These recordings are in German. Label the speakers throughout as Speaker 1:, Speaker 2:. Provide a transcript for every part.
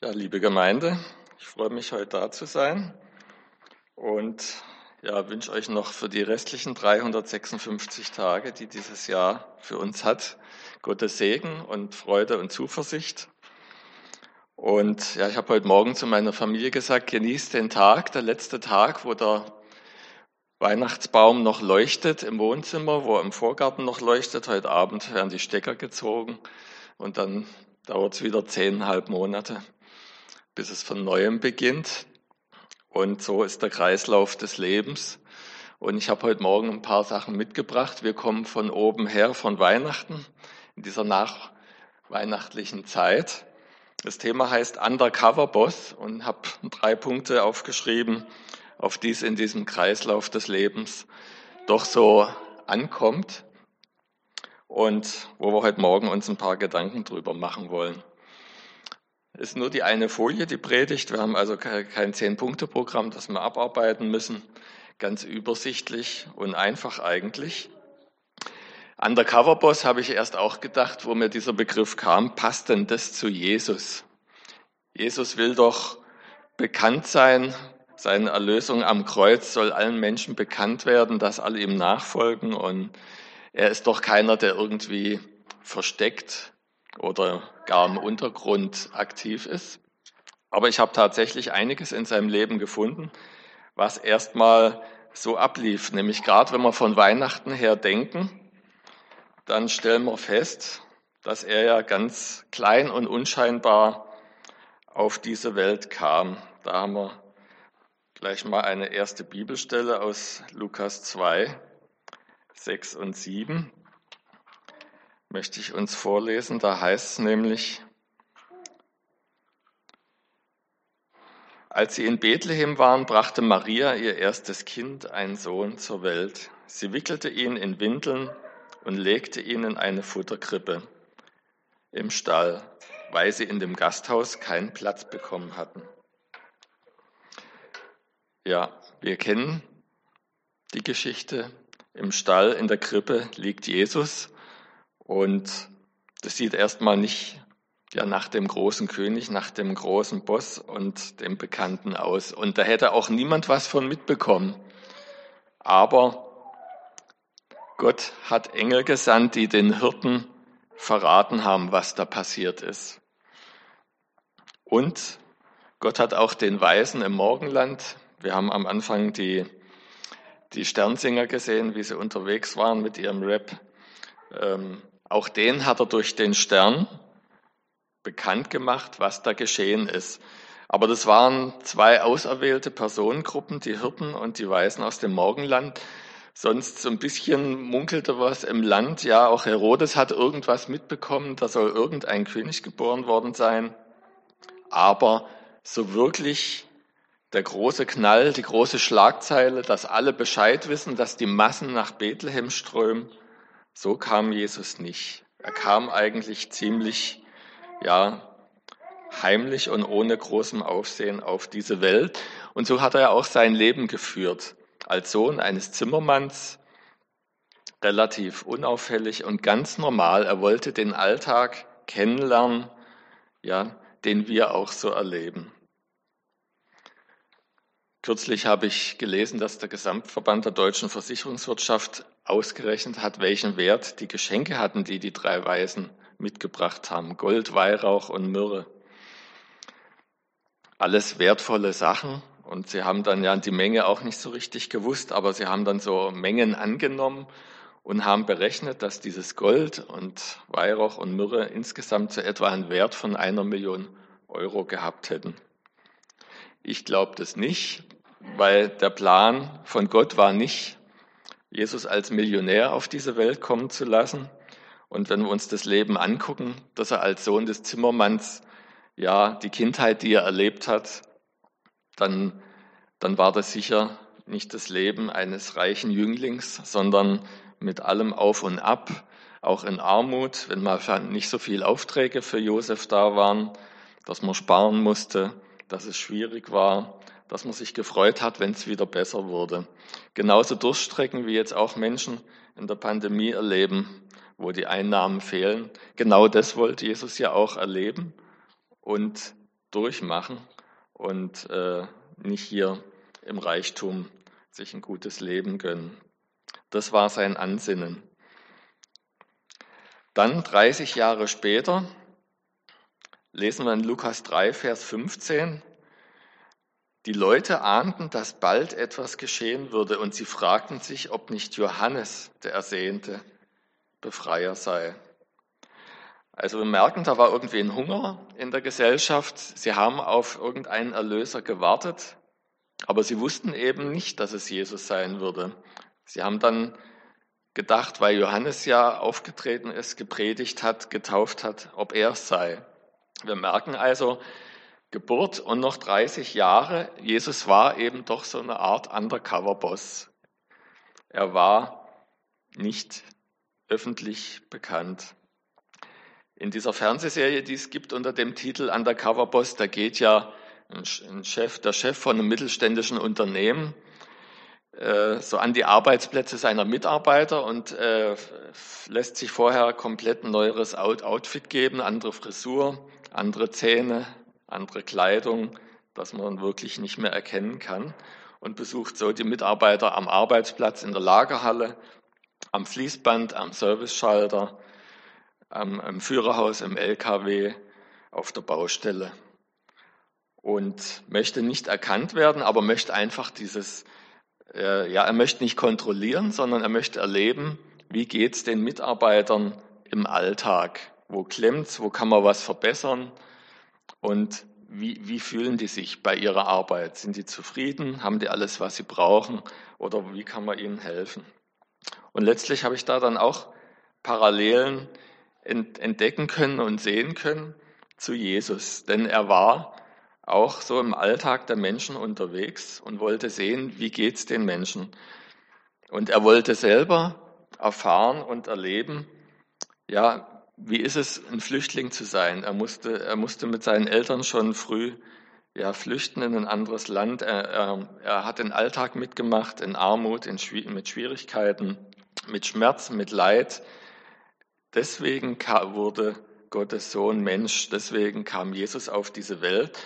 Speaker 1: Ja, liebe Gemeinde, ich freue mich heute da zu sein und ja, wünsche euch noch für die restlichen 356 Tage, die dieses Jahr für uns hat, Gottes Segen und Freude und Zuversicht. Und ja, ich habe heute Morgen zu meiner Familie gesagt, genießt den Tag, der letzte Tag, wo der Weihnachtsbaum noch leuchtet im Wohnzimmer, wo er im Vorgarten noch leuchtet. Heute Abend werden die Stecker gezogen und dann dauert es wieder zehneinhalb Monate bis es von neuem beginnt. Und so ist der Kreislauf des Lebens. Und ich habe heute Morgen ein paar Sachen mitgebracht. Wir kommen von oben her, von Weihnachten, in dieser nachweihnachtlichen Zeit. Das Thema heißt Undercover Boss und habe drei Punkte aufgeschrieben, auf die es in diesem Kreislauf des Lebens doch so ankommt und wo wir heute Morgen uns ein paar Gedanken drüber machen wollen ist nur die eine Folie, die Predigt. Wir haben also kein Zehn-Punkte-Programm, das wir abarbeiten müssen. Ganz übersichtlich und einfach eigentlich. Undercover Boss habe ich erst auch gedacht, wo mir dieser Begriff kam, passt denn das zu Jesus? Jesus will doch bekannt sein, seine Erlösung am Kreuz soll allen Menschen bekannt werden, dass alle ihm nachfolgen und er ist doch keiner, der irgendwie versteckt oder gar im Untergrund aktiv ist. Aber ich habe tatsächlich einiges in seinem Leben gefunden, was erstmal so ablief. Nämlich gerade wenn wir von Weihnachten her denken, dann stellen wir fest, dass er ja ganz klein und unscheinbar auf diese Welt kam. Da haben wir gleich mal eine erste Bibelstelle aus Lukas 2, 6 und 7 möchte ich uns vorlesen. Da heißt es nämlich, als sie in Bethlehem waren, brachte Maria ihr erstes Kind, einen Sohn, zur Welt. Sie wickelte ihn in Windeln und legte ihn in eine Futterkrippe im Stall, weil sie in dem Gasthaus keinen Platz bekommen hatten. Ja, wir kennen die Geschichte. Im Stall, in der Krippe liegt Jesus und das sieht erstmal nicht ja, nach dem großen König, nach dem großen Boss und dem Bekannten aus. Und da hätte auch niemand was von mitbekommen. Aber Gott hat Engel gesandt, die den Hirten verraten haben, was da passiert ist. Und Gott hat auch den Weisen im Morgenland, wir haben am Anfang die, die Sternsinger gesehen, wie sie unterwegs waren mit ihrem Rap, ähm, auch den hat er durch den Stern bekannt gemacht, was da geschehen ist. Aber das waren zwei auserwählte Personengruppen, die Hirten und die Weisen aus dem Morgenland. Sonst so ein bisschen munkelte was im Land. Ja, auch Herodes hat irgendwas mitbekommen, da soll irgendein König geboren worden sein. Aber so wirklich der große Knall, die große Schlagzeile, dass alle Bescheid wissen, dass die Massen nach Bethlehem strömen, so kam Jesus nicht. Er kam eigentlich ziemlich, ja, heimlich und ohne großem Aufsehen auf diese Welt. Und so hat er auch sein Leben geführt. Als Sohn eines Zimmermanns, relativ unauffällig und ganz normal. Er wollte den Alltag kennenlernen, ja, den wir auch so erleben. Kürzlich habe ich gelesen, dass der Gesamtverband der deutschen Versicherungswirtschaft ausgerechnet hat, welchen Wert die Geschenke hatten, die die drei Weisen mitgebracht haben. Gold, Weihrauch und Myrrhe. Alles wertvolle Sachen. Und sie haben dann ja die Menge auch nicht so richtig gewusst, aber sie haben dann so Mengen angenommen und haben berechnet, dass dieses Gold und Weihrauch und Myrrhe insgesamt so etwa einen Wert von einer Million Euro gehabt hätten. Ich glaube das nicht, weil der Plan von Gott war nicht, Jesus als Millionär auf diese Welt kommen zu lassen. Und wenn wir uns das Leben angucken, dass er als Sohn des Zimmermanns, ja, die Kindheit, die er erlebt hat, dann, dann war das sicher nicht das Leben eines reichen Jünglings, sondern mit allem auf und ab, auch in Armut, wenn mal nicht so viele Aufträge für Josef da waren, dass man sparen musste, dass es schwierig war, dass man sich gefreut hat, wenn es wieder besser wurde. Genauso Durchstrecken wie jetzt auch Menschen in der Pandemie erleben, wo die Einnahmen fehlen. Genau das wollte Jesus ja auch erleben und durchmachen und äh, nicht hier im Reichtum sich ein gutes Leben gönnen. Das war sein Ansinnen. Dann 30 Jahre später lesen wir in Lukas 3, Vers 15, die Leute ahnten, dass bald etwas geschehen würde und sie fragten sich, ob nicht Johannes der ersehnte Befreier sei. Also wir merken, da war irgendwie ein Hunger in der Gesellschaft. Sie haben auf irgendeinen Erlöser gewartet, aber sie wussten eben nicht, dass es Jesus sein würde. Sie haben dann gedacht, weil Johannes ja aufgetreten ist, gepredigt hat, getauft hat, ob er es sei. Wir merken also, Geburt und noch 30 Jahre, Jesus war eben doch so eine Art Undercover-Boss. Er war nicht öffentlich bekannt. In dieser Fernsehserie, die es gibt unter dem Titel Undercover Boss, da geht ja ein Chef, der Chef von einem mittelständischen Unternehmen äh, so an die Arbeitsplätze seiner Mitarbeiter und äh, lässt sich vorher komplett ein neueres Outfit geben, andere Frisur, andere Zähne, andere Kleidung, dass man wirklich nicht mehr erkennen kann und besucht so die Mitarbeiter am Arbeitsplatz, in der Lagerhalle, am Fließband, am Serviceschalter, am, am Führerhaus, im LKW, auf der Baustelle und möchte nicht erkannt werden, aber möchte einfach dieses, äh, ja, er möchte nicht kontrollieren, sondern er möchte erleben, wie geht's den Mitarbeitern im Alltag? Wo klemmt's? Wo kann man was verbessern? Und wie, wie fühlen die sich bei ihrer Arbeit? Sind die zufrieden? Haben die alles, was sie brauchen? Oder wie kann man ihnen helfen? Und letztlich habe ich da dann auch Parallelen entdecken können und sehen können zu Jesus. Denn er war auch so im Alltag der Menschen unterwegs und wollte sehen, wie geht's den Menschen. Und er wollte selber erfahren und erleben, ja, wie ist es, ein Flüchtling zu sein? Er musste, er musste mit seinen Eltern schon früh ja, flüchten in ein anderes Land. Er, er, er hat den Alltag mitgemacht in Armut, in, mit Schwierigkeiten, mit Schmerz, mit Leid. Deswegen wurde Gottes Sohn Mensch, deswegen kam Jesus auf diese Welt,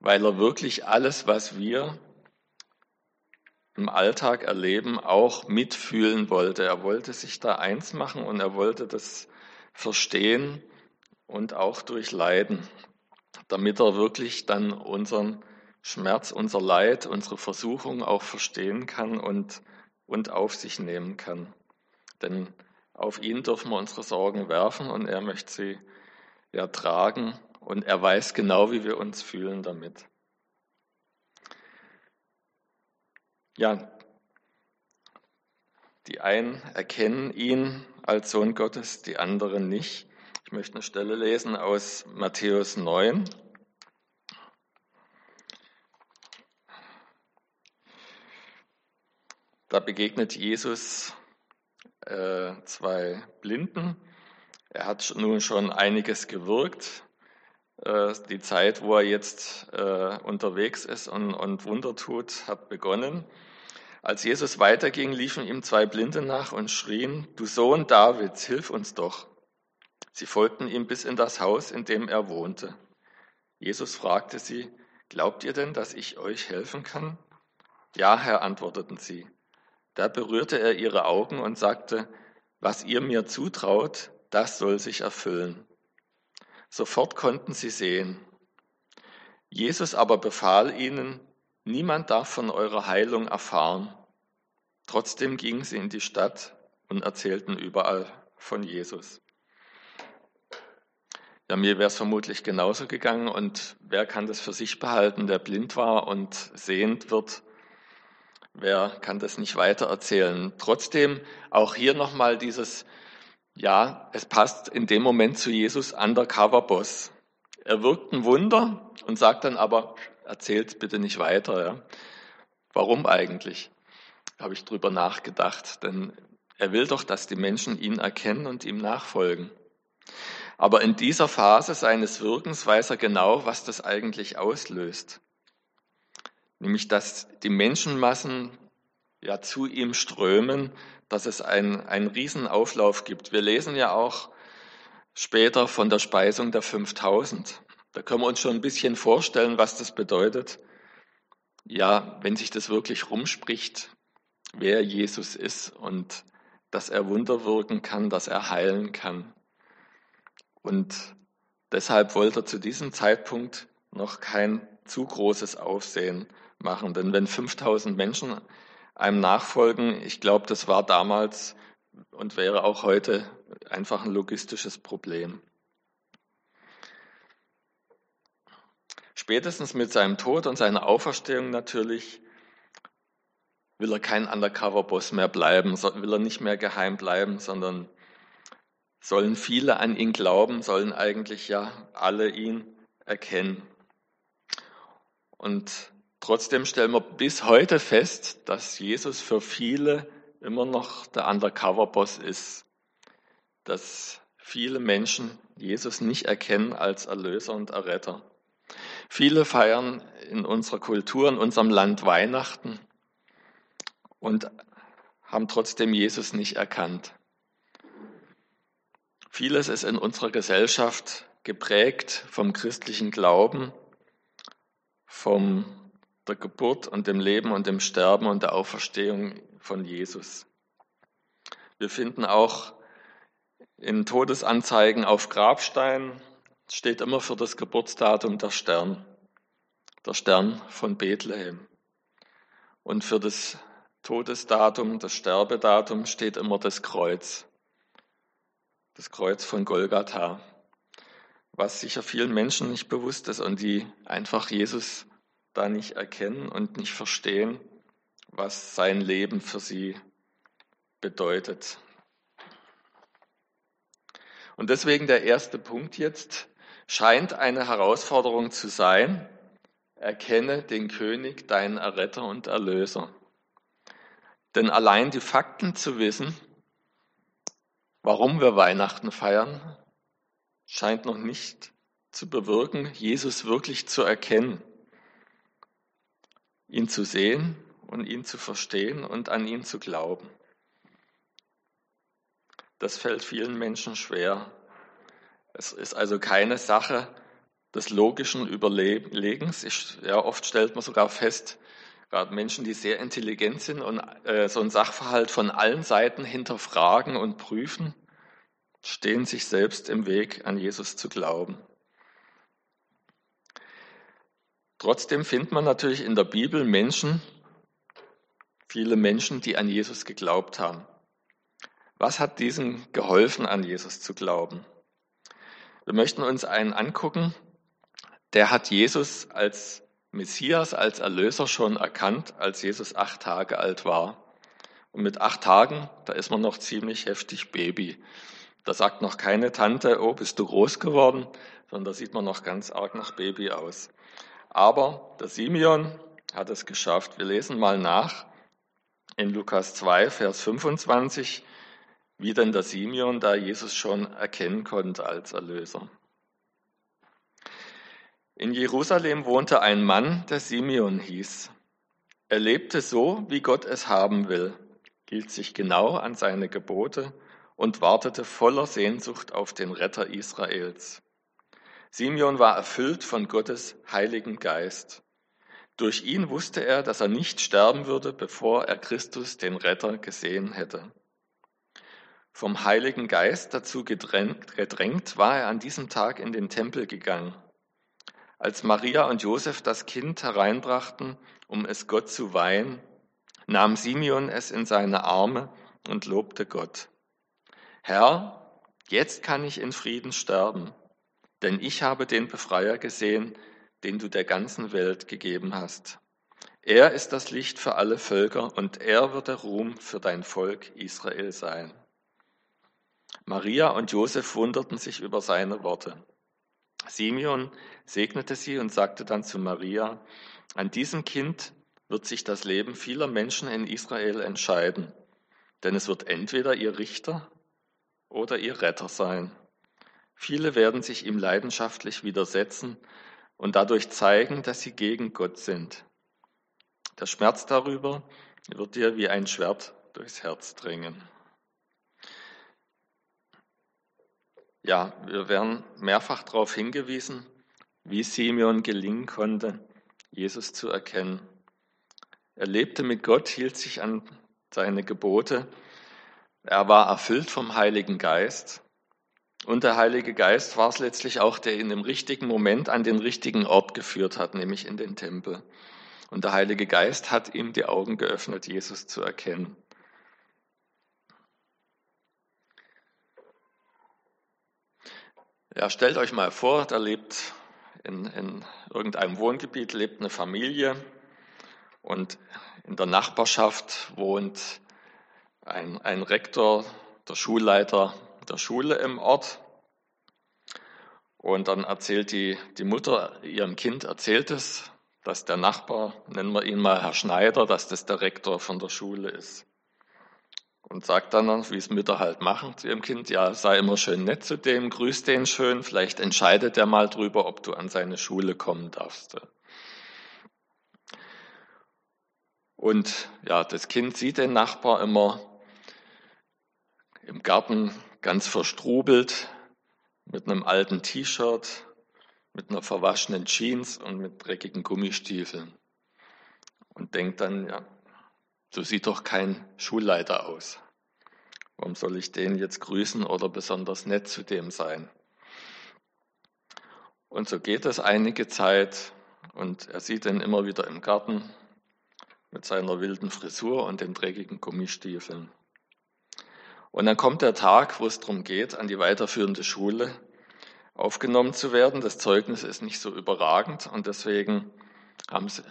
Speaker 1: weil er wirklich alles, was wir im Alltag erleben, auch mitfühlen wollte. Er wollte sich da eins machen und er wollte das verstehen und auch durchleiden, damit er wirklich dann unseren Schmerz, unser Leid, unsere Versuchung auch verstehen kann und, und auf sich nehmen kann. Denn auf ihn dürfen wir unsere Sorgen werfen und er möchte sie ja tragen und er weiß genau, wie wir uns fühlen damit. Ja, die einen erkennen ihn als Sohn Gottes, die anderen nicht. Ich möchte eine Stelle lesen aus Matthäus 9. Da begegnet Jesus äh, zwei Blinden. Er hat nun schon einiges gewirkt. Äh, die Zeit, wo er jetzt äh, unterwegs ist und, und Wunder tut, hat begonnen. Als Jesus weiterging, liefen ihm zwei Blinde nach und schrien, Du Sohn Davids, hilf uns doch. Sie folgten ihm bis in das Haus, in dem er wohnte. Jesus fragte sie, Glaubt ihr denn, dass ich euch helfen kann? Ja, Herr, antworteten sie. Da berührte er ihre Augen und sagte, Was ihr mir zutraut, das soll sich erfüllen. Sofort konnten sie sehen. Jesus aber befahl ihnen, Niemand darf von eurer Heilung erfahren. Trotzdem gingen sie in die Stadt und erzählten überall von Jesus. Ja, mir wäre es vermutlich genauso gegangen und wer kann das für sich behalten, der blind war und sehend wird? Wer kann das nicht weiter erzählen? Trotzdem auch hier nochmal dieses, ja, es passt in dem Moment zu Jesus Undercover Boss. Er wirkt ein Wunder und sagt dann aber, erzählt bitte nicht weiter. Ja. Warum eigentlich? Habe ich drüber nachgedacht, denn er will doch, dass die Menschen ihn erkennen und ihm nachfolgen. Aber in dieser Phase seines Wirkens weiß er genau, was das eigentlich auslöst. Nämlich, dass die Menschenmassen ja zu ihm strömen, dass es einen, einen Riesenauflauf gibt. Wir lesen ja auch später von der Speisung der 5000. Da können wir uns schon ein bisschen vorstellen, was das bedeutet. Ja, wenn sich das wirklich rumspricht, wer Jesus ist und dass er Wunder wirken kann, dass er heilen kann. Und deshalb wollte er zu diesem Zeitpunkt noch kein zu großes Aufsehen machen. Denn wenn 5000 Menschen einem nachfolgen, ich glaube, das war damals und wäre auch heute einfach ein logistisches Problem. Spätestens mit seinem Tod und seiner Auferstehung natürlich will er kein Undercover-Boss mehr bleiben, will er nicht mehr geheim bleiben, sondern sollen viele an ihn glauben, sollen eigentlich ja alle ihn erkennen. Und trotzdem stellen wir bis heute fest, dass Jesus für viele immer noch der Undercover-Boss ist, dass viele Menschen Jesus nicht erkennen als Erlöser und Erretter. Viele feiern in unserer Kultur, in unserem Land Weihnachten und haben trotzdem Jesus nicht erkannt. Vieles ist in unserer Gesellschaft geprägt vom christlichen Glauben, von der Geburt und dem Leben und dem Sterben und der Auferstehung von Jesus. Wir finden auch in Todesanzeigen auf Grabsteinen steht immer für das Geburtsdatum der Stern, der Stern von Bethlehem. Und für das Todesdatum, das Sterbedatum steht immer das Kreuz, das Kreuz von Golgatha, was sicher vielen Menschen nicht bewusst ist und die einfach Jesus da nicht erkennen und nicht verstehen, was sein Leben für sie bedeutet. Und deswegen der erste Punkt jetzt scheint eine Herausforderung zu sein. Erkenne den König, deinen Erretter und Erlöser. Denn allein die Fakten zu wissen, warum wir Weihnachten feiern, scheint noch nicht zu bewirken, Jesus wirklich zu erkennen, ihn zu sehen und ihn zu verstehen und an ihn zu glauben. Das fällt vielen Menschen schwer. Es ist also keine Sache des logischen Überlegens. Ich, ja, oft stellt man sogar fest, Gerade Menschen, die sehr intelligent sind und äh, so ein Sachverhalt von allen Seiten hinterfragen und prüfen, stehen sich selbst im Weg, an Jesus zu glauben. Trotzdem findet man natürlich in der Bibel Menschen, viele Menschen, die an Jesus geglaubt haben. Was hat diesen geholfen, an Jesus zu glauben? Wir möchten uns einen angucken, der hat Jesus als Messias als Erlöser schon erkannt, als Jesus acht Tage alt war. Und mit acht Tagen, da ist man noch ziemlich heftig Baby. Da sagt noch keine Tante, oh, bist du groß geworden, sondern da sieht man noch ganz arg nach Baby aus. Aber der Simeon hat es geschafft. Wir lesen mal nach in Lukas 2, Vers 25, wie denn der Simeon da Jesus schon erkennen konnte als Erlöser. In Jerusalem wohnte ein Mann, der Simeon hieß. Er lebte so, wie Gott es haben will, hielt sich genau an seine Gebote und wartete voller Sehnsucht auf den Retter Israels. Simeon war erfüllt von Gottes heiligen Geist. Durch ihn wusste er, dass er nicht sterben würde, bevor er Christus, den Retter, gesehen hätte. Vom Heiligen Geist dazu gedrängt, war er an diesem Tag in den Tempel gegangen. Als Maria und Josef das Kind hereinbrachten, um es Gott zu weihen, nahm Simeon es in seine Arme und lobte Gott. Herr, jetzt kann ich in Frieden sterben, denn ich habe den Befreier gesehen, den du der ganzen Welt gegeben hast. Er ist das Licht für alle Völker und er wird der Ruhm für dein Volk Israel sein. Maria und Josef wunderten sich über seine Worte. Simeon segnete sie und sagte dann zu Maria, an diesem Kind wird sich das Leben vieler Menschen in Israel entscheiden, denn es wird entweder ihr Richter oder ihr Retter sein. Viele werden sich ihm leidenschaftlich widersetzen und dadurch zeigen, dass sie gegen Gott sind. Der Schmerz darüber wird dir wie ein Schwert durchs Herz dringen. Ja, wir werden mehrfach darauf hingewiesen, wie Simeon gelingen konnte, Jesus zu erkennen. Er lebte mit Gott, hielt sich an seine Gebote. Er war erfüllt vom Heiligen Geist. Und der Heilige Geist war es letztlich auch, der ihn im richtigen Moment an den richtigen Ort geführt hat, nämlich in den Tempel. Und der Heilige Geist hat ihm die Augen geöffnet, Jesus zu erkennen. Ja, stellt euch mal vor, da lebt in, in irgendeinem Wohngebiet lebt eine Familie und in der Nachbarschaft wohnt ein, ein Rektor, der Schulleiter der Schule im Ort. Und dann erzählt die, die Mutter ihrem Kind, erzählt es, dass der Nachbar, nennen wir ihn mal Herr Schneider, dass das der Rektor von der Schule ist und sagt dann, wie es Mütter halt machen zu ihrem Kind, ja, sei immer schön nett zu dem, grüß den schön, vielleicht entscheidet er mal drüber, ob du an seine Schule kommen darfst. Und ja, das Kind sieht den Nachbar immer im Garten ganz verstrubelt, mit einem alten T-Shirt, mit einer verwaschenen Jeans und mit dreckigen Gummistiefeln. Und denkt dann, ja, so sieht doch kein Schulleiter aus. Warum soll ich den jetzt grüßen oder besonders nett zu dem sein? Und so geht es einige Zeit und er sieht ihn immer wieder im Garten mit seiner wilden Frisur und den dreckigen Gummistiefeln. Und dann kommt der Tag, wo es darum geht, an die weiterführende Schule aufgenommen zu werden. Das Zeugnis ist nicht so überragend und deswegen haben sie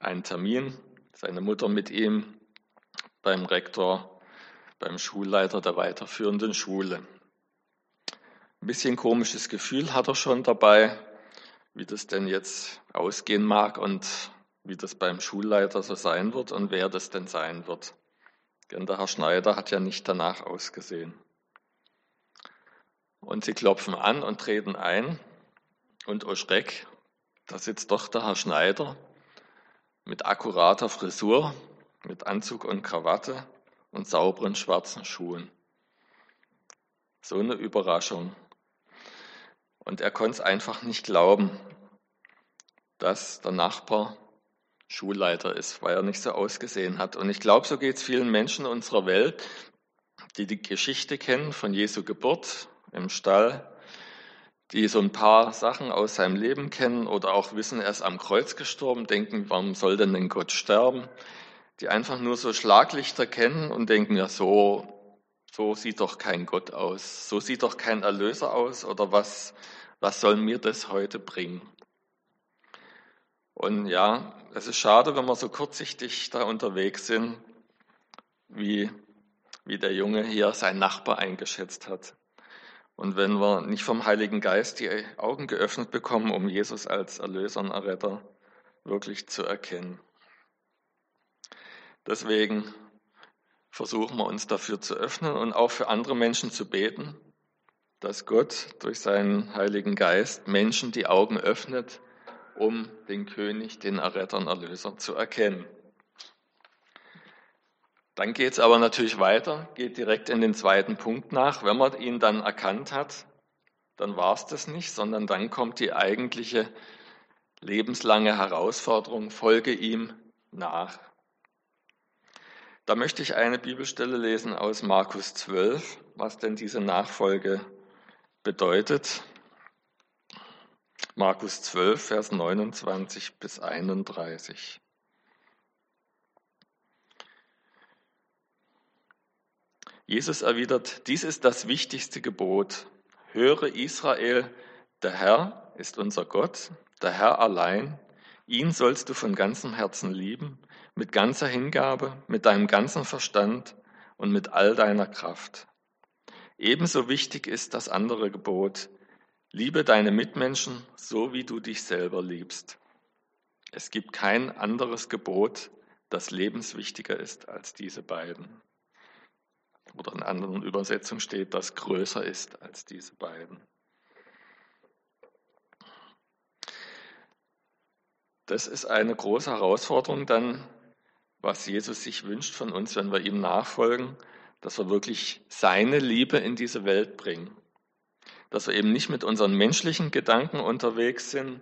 Speaker 1: einen Termin, seine Mutter mit ihm beim Rektor, beim Schulleiter der weiterführenden Schule. Ein bisschen komisches Gefühl hat er schon dabei, wie das denn jetzt ausgehen mag und wie das beim Schulleiter so sein wird und wer das denn sein wird. Denn der Herr Schneider hat ja nicht danach ausgesehen. Und sie klopfen an und treten ein. Und oh Schreck, da sitzt doch der Herr Schneider mit akkurater Frisur, mit Anzug und Krawatte und sauberen schwarzen Schuhen. So eine Überraschung. Und er konnte es einfach nicht glauben, dass der Nachbar Schulleiter ist, weil er nicht so ausgesehen hat. Und ich glaube, so geht es vielen Menschen unserer Welt, die die Geschichte kennen von Jesu Geburt im Stall, die so ein paar Sachen aus seinem Leben kennen oder auch wissen, er ist am Kreuz gestorben, denken, warum soll denn denn Gott sterben? Die einfach nur so Schlaglichter kennen und denken, ja, so, so sieht doch kein Gott aus, so sieht doch kein Erlöser aus oder was, was soll mir das heute bringen? Und ja, es ist schade, wenn wir so kurzsichtig da unterwegs sind, wie, wie der Junge hier sein Nachbar eingeschätzt hat. Und wenn wir nicht vom Heiligen Geist die Augen geöffnet bekommen, um Jesus als Erlöser und Erretter wirklich zu erkennen. Deswegen versuchen wir uns dafür zu öffnen und auch für andere Menschen zu beten, dass Gott durch seinen Heiligen Geist Menschen die Augen öffnet, um den König, den Erretter und Erlöser zu erkennen. Dann geht es aber natürlich weiter, geht direkt in den zweiten Punkt nach. Wenn man ihn dann erkannt hat, dann war es das nicht, sondern dann kommt die eigentliche lebenslange Herausforderung, folge ihm nach. Da möchte ich eine Bibelstelle lesen aus Markus 12, was denn diese Nachfolge bedeutet. Markus 12, Vers 29 bis 31. Jesus erwidert, dies ist das wichtigste Gebot. Höre Israel, der Herr ist unser Gott, der Herr allein. Ihn sollst du von ganzem Herzen lieben mit ganzer Hingabe, mit deinem ganzen Verstand und mit all deiner Kraft. Ebenso wichtig ist das andere Gebot, liebe deine Mitmenschen so, wie du dich selber liebst. Es gibt kein anderes Gebot, das lebenswichtiger ist als diese beiden. Oder in anderen Übersetzungen steht, das größer ist als diese beiden. Das ist eine große Herausforderung dann was Jesus sich wünscht von uns, wenn wir ihm nachfolgen, dass wir wirklich seine Liebe in diese Welt bringen. dass wir eben nicht mit unseren menschlichen Gedanken unterwegs sind,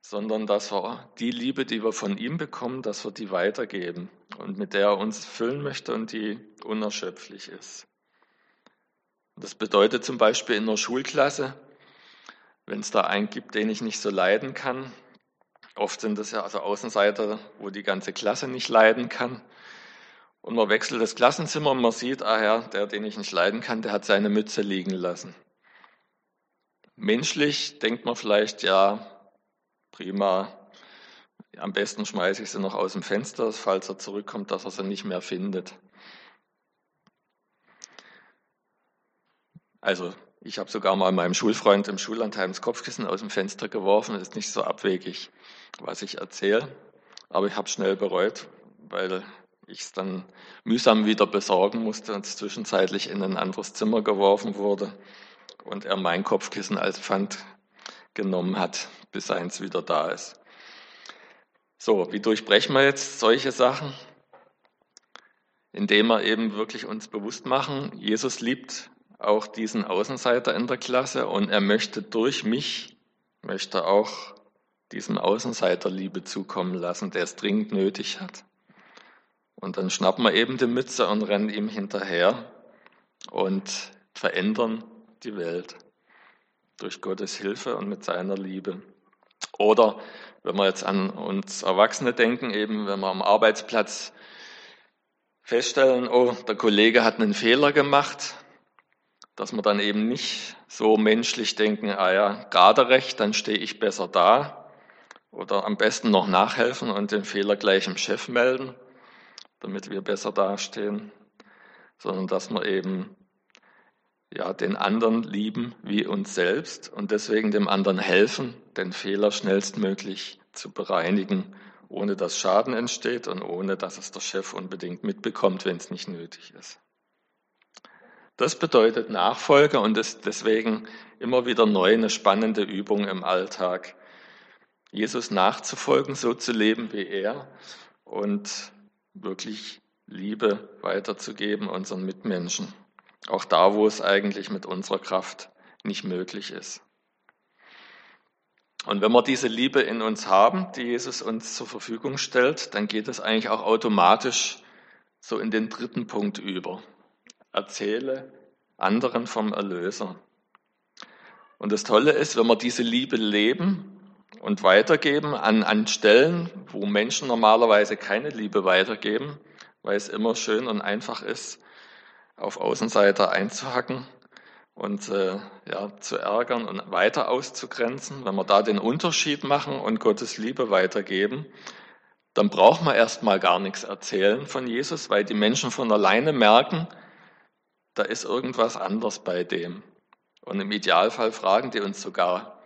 Speaker 1: sondern dass wir die Liebe, die wir von ihm bekommen, dass wir die weitergeben und mit der er uns füllen möchte und die unerschöpflich ist. Das bedeutet zum Beispiel in einer Schulklasse, wenn es da einen gibt, den ich nicht so leiden kann, oft sind das ja also Außenseiter, wo die ganze Klasse nicht leiden kann, und man wechselt das Klassenzimmer und man sieht, ah ja, der, den ich nicht leiden kann, der hat seine Mütze liegen lassen. Menschlich denkt man vielleicht, ja, prima, am besten schmeiße ich sie noch aus dem Fenster, falls er zurückkommt, dass er sie nicht mehr findet. Also ich habe sogar mal meinem Schulfreund im Schullandheim das Kopfkissen aus dem Fenster geworfen. Das ist nicht so abwegig, was ich erzähle. Aber ich habe schnell bereut, weil ich es dann mühsam wieder besorgen musste und es zwischenzeitlich in ein anderes Zimmer geworfen wurde und er mein Kopfkissen als Pfand genommen hat, bis eins wieder da ist. So, wie durchbrechen wir jetzt solche Sachen? Indem wir eben wirklich uns bewusst machen, Jesus liebt auch diesen Außenseiter in der Klasse und er möchte durch mich, möchte auch diesem Außenseiter Liebe zukommen lassen, der es dringend nötig hat. Und dann schnappen wir eben die Mütze und rennen ihm hinterher und verändern die Welt durch Gottes Hilfe und mit seiner Liebe. Oder wenn wir jetzt an uns Erwachsene denken, eben wenn wir am Arbeitsplatz feststellen, oh, der Kollege hat einen Fehler gemacht, dass wir dann eben nicht so menschlich denken, ah ja, gerade recht, dann stehe ich besser da. Oder am besten noch nachhelfen und den Fehler gleich im Chef melden, damit wir besser dastehen, sondern dass wir eben ja, den anderen lieben wie uns selbst und deswegen dem anderen helfen, den Fehler schnellstmöglich zu bereinigen, ohne dass Schaden entsteht und ohne dass es der Chef unbedingt mitbekommt, wenn es nicht nötig ist. Das bedeutet Nachfolge und ist deswegen immer wieder neu eine spannende Übung im Alltag. Jesus nachzufolgen, so zu leben wie er und wirklich Liebe weiterzugeben unseren Mitmenschen. Auch da, wo es eigentlich mit unserer Kraft nicht möglich ist. Und wenn wir diese Liebe in uns haben, die Jesus uns zur Verfügung stellt, dann geht es eigentlich auch automatisch so in den dritten Punkt über. Erzähle anderen vom Erlöser. Und das Tolle ist, wenn wir diese Liebe leben und weitergeben an, an Stellen, wo Menschen normalerweise keine Liebe weitergeben, weil es immer schön und einfach ist, auf Außenseiter einzuhacken und äh, ja, zu ärgern und weiter auszugrenzen, wenn wir da den Unterschied machen und Gottes Liebe weitergeben, dann braucht man erstmal gar nichts erzählen von Jesus, weil die Menschen von alleine merken, da ist irgendwas anders bei dem. Und im Idealfall fragen die uns sogar,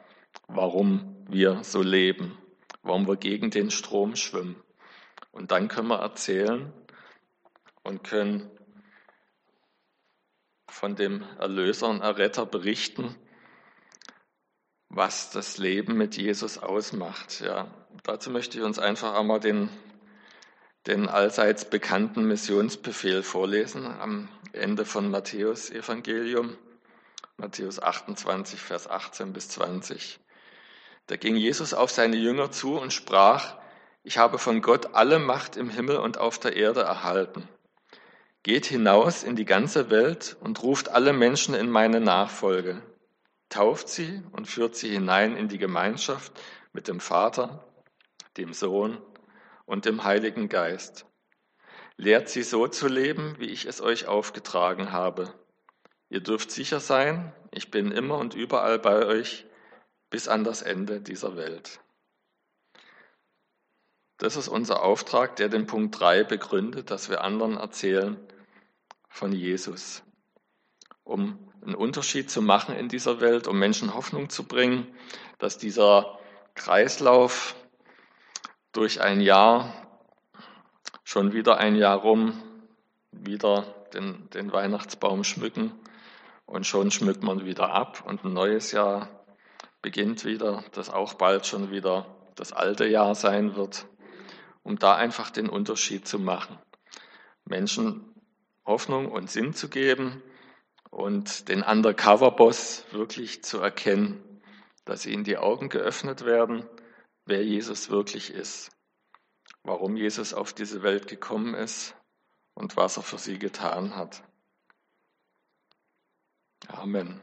Speaker 1: warum wir so leben, warum wir gegen den Strom schwimmen. Und dann können wir erzählen und können von dem Erlöser und Erretter berichten, was das Leben mit Jesus ausmacht. Ja, dazu möchte ich uns einfach einmal den, den allseits bekannten Missionsbefehl vorlesen am Ende von Matthäus Evangelium, Matthäus 28, Vers 18 bis 20. Da ging Jesus auf seine Jünger zu und sprach, ich habe von Gott alle Macht im Himmel und auf der Erde erhalten. Geht hinaus in die ganze Welt und ruft alle Menschen in meine Nachfolge. Tauft sie und führt sie hinein in die Gemeinschaft mit dem Vater, dem Sohn und dem Heiligen Geist. Lehrt sie so zu leben, wie ich es euch aufgetragen habe. Ihr dürft sicher sein, ich bin immer und überall bei euch bis an das Ende dieser Welt. Das ist unser Auftrag, der den Punkt 3 begründet, dass wir anderen erzählen, von Jesus, um einen Unterschied zu machen in dieser Welt, um Menschen Hoffnung zu bringen, dass dieser Kreislauf durch ein Jahr, schon wieder ein Jahr rum, wieder den, den Weihnachtsbaum schmücken und schon schmückt man wieder ab und ein neues Jahr beginnt wieder, das auch bald schon wieder das alte Jahr sein wird, um da einfach den Unterschied zu machen. Menschen Hoffnung und Sinn zu geben und den Undercover-Boss wirklich zu erkennen, dass ihnen die Augen geöffnet werden, wer Jesus wirklich ist, warum Jesus auf diese Welt gekommen ist und was er für sie getan hat. Amen.